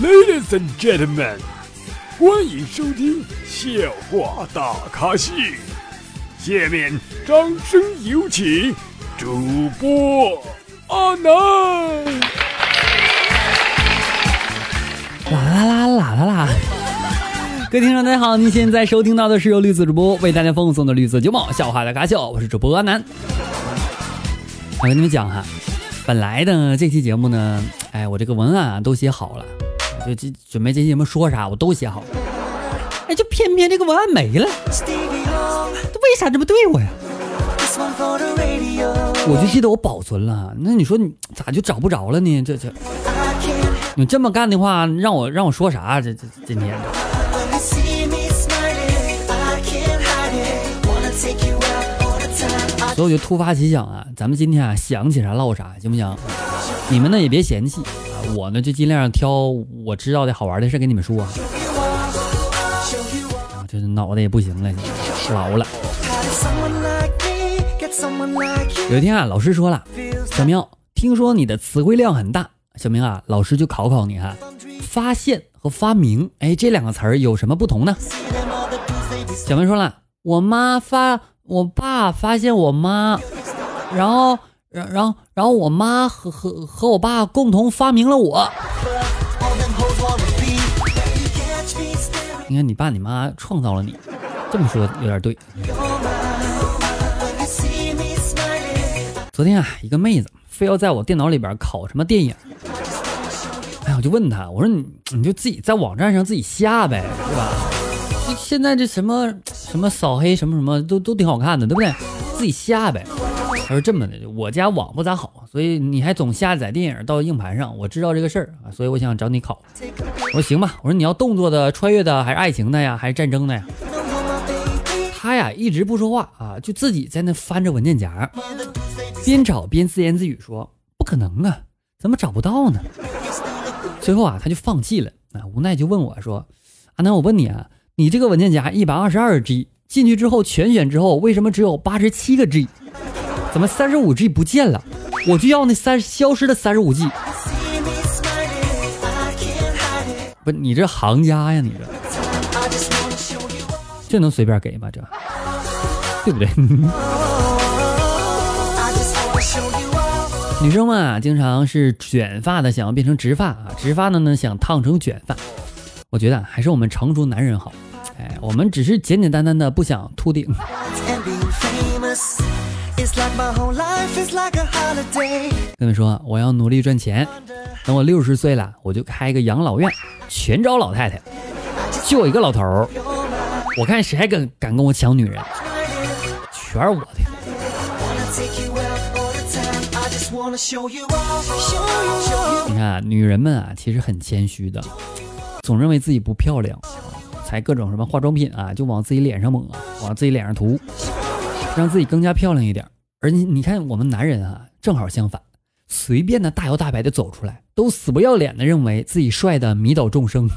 Ladies and gentlemen，欢迎收听笑话大咖秀。下面掌声有请主播阿南。啦啦啦啦啦啦！各位听众大家好，您现在收听到的是由绿色主播为大家奉送的绿色九毛笑话大咖秀，我是主播阿南。我跟你们讲哈，本来呢这期节目呢，哎，我这个文案啊都写好了。就这准备这期节目说啥我都写好了，哎，就偏偏这个文案没了，为啥这么对我呀？我就记得我保存了，那你说你咋就找不着了呢？这这，你这么干的话，让我让我说啥？这这今天，所以我就突发奇想啊，咱们今天啊想起啥唠啥，行不行？你们呢也别嫌弃。我呢就尽量挑我知道的好玩的事跟你们说，啊，就是脑袋也不行了，老了。有一天啊，老师说了，小明，听说你的词汇量很大，小明啊，老师就考考你哈，发现和发明，哎，这两个词儿有什么不同呢？小明说了，我妈发，我爸发现我妈，然后。然然后然后我妈和和和我爸共同发明了我。你看你爸你妈创造了你，这么说有点对。昨天啊，一个妹子非要在我电脑里边拷什么电影，哎，我就问她，我说你你就自己在网站上自己下呗，对吧？现在这什么什么扫黑什么什么都都挺好看的，对不对？自己下呗。他说这么的，我家网不咋好，所以你还总下载电影到硬盘上。我知道这个事儿啊，所以我想找你考。我说行吧，我说你要动作的、穿越的，还是爱情的呀，还是战争的呀？他呀一直不说话啊，就自己在那翻着文件夹，边找边自言自语说：“不可能啊，怎么找不到呢？”最后啊，他就放弃了啊，无奈就问我说：“阿南，我问你啊，你这个文件夹一百二十二 G 进去之后全选之后，为什么只有八十七个 G？” 怎么三十五 G 不见了？我就要那三消失的三十五 G。不，你这行家呀，你这这能随便给吗？这对不对？女生们啊，经常是卷发的想要变成直发啊，直发的呢想烫成卷发。我觉得还是我们成熟男人好。哎，我们只是简简单单的不想秃顶。跟你说，我要努力赚钱，等我六十岁了，我就开一个养老院，全招老太太，就我一个老头儿，我看谁还敢敢跟我抢女人，全是我的。你看，女人们啊，其实很谦虚的，总认为自己不漂亮，才各种什么化妆品啊，就往自己脸上抹，往自己脸上涂，让自己更加漂亮一点。而你你看，我们男人啊，正好相反，随便的大摇大摆的走出来，都死不要脸的认为自己帅的迷倒众生。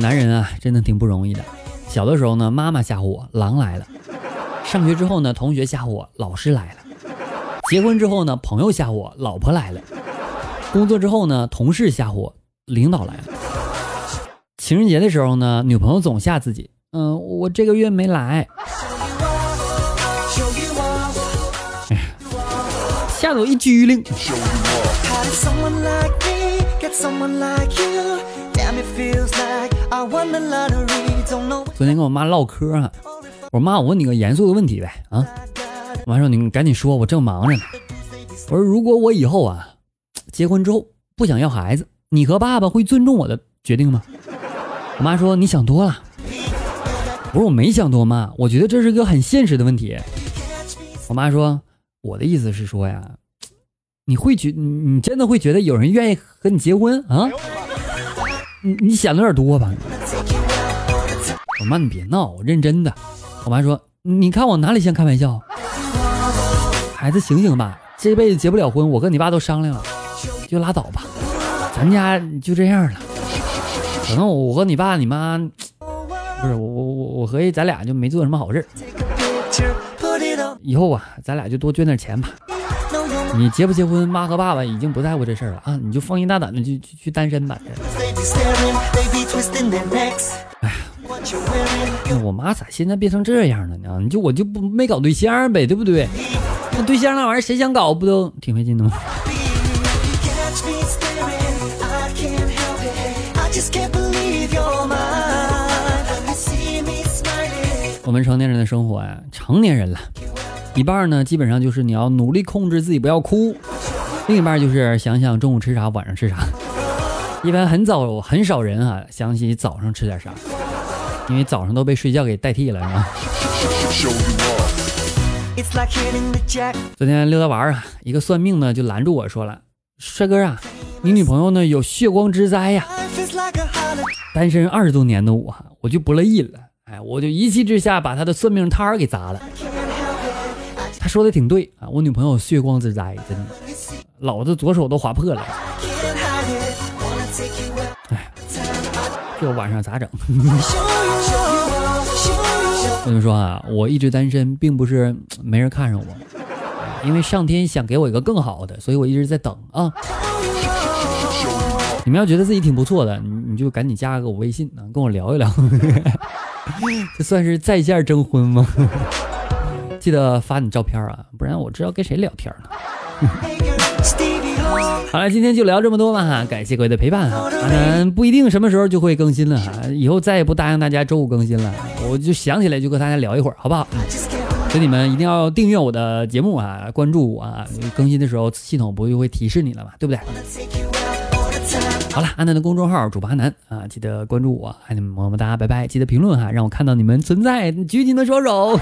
男人啊，真的挺不容易的。小的时候呢，妈妈吓唬我狼来了；上学之后呢，同学吓唬我老师来了；结婚之后呢，朋友吓唬我老婆来了。工作之后呢，同事吓唬我，领导来了。情人节的时候呢，女朋友总吓自己，嗯，我这个月没来，吓得我一激灵。昨天跟我妈唠嗑啊，我说妈，我问你个严肃的问题呗啊。我妈说你赶紧说，我正忙着呢。我说如果我以后啊。结婚之后不想要孩子，你和爸爸会尊重我的决定吗？我妈说你想多了。我说我没想多妈，我觉得这是个很现实的问题。我妈说我的意思是说呀，你会觉你真的会觉得有人愿意和你结婚啊？你你想的有点多吧？我妈你别闹，我认真的。我妈说你看我哪里像开玩笑？孩子醒醒吧，这辈子结不了婚，我跟你爸都商量了。就拉倒吧，咱家就这样了。可能我和你爸你妈，不是我我我我合计咱俩就没做什么好事以后啊，咱俩就多捐点钱吧。你结不结婚，妈和爸爸已经不在乎这事儿了啊，你就放心大胆的去去去单身吧。哎呀，我妈咋现在变成这样了呢？你就我就不没搞对象呗，对不对？那对象那玩意儿谁想搞不都挺费劲的吗？我们成年人的生活呀，成年人了，一半呢基本上就是你要努力控制自己不要哭，另一半就是想想中午吃啥，晚上吃啥。一般很早很少人啊想起早上吃点啥，因为早上都被睡觉给代替了，是吧？昨天溜达玩啊，一个算命的就拦住我说了：“帅哥啊，你女朋友呢有血光之灾呀。”单身二十多年的我，我就不乐意了。哎，我就一气之下把他的算命摊儿给砸了。他说的挺对啊，我女朋友血光之灾，真的，老子左手都划破了。哎，这晚上咋整？我跟你说啊，我一直单身，并不是 没人看上我，因为上天想给我一个更好的，所以我一直在等啊。你们要觉得自己挺不错的，你你就赶紧加个我微信啊，跟我聊一聊。这算是在线征婚吗？记得发你照片啊，不然我知道跟谁聊天呢。好了，今天就聊这么多吧哈，感谢各位的陪伴哈。嗯，不一定什么时候就会更新了哈，以后再也不答应大家周五更新了，我就想起来就跟大家聊一会儿，好不好？所以你们一定要订阅我的节目啊，关注我啊，更新的时候系统不就会提示你了嘛，对不对？好了，安南的公众号主播阿南啊，记得关注我，爱你们么么哒，拜拜！记得评论哈，让我看到你们存在，举起你的双手。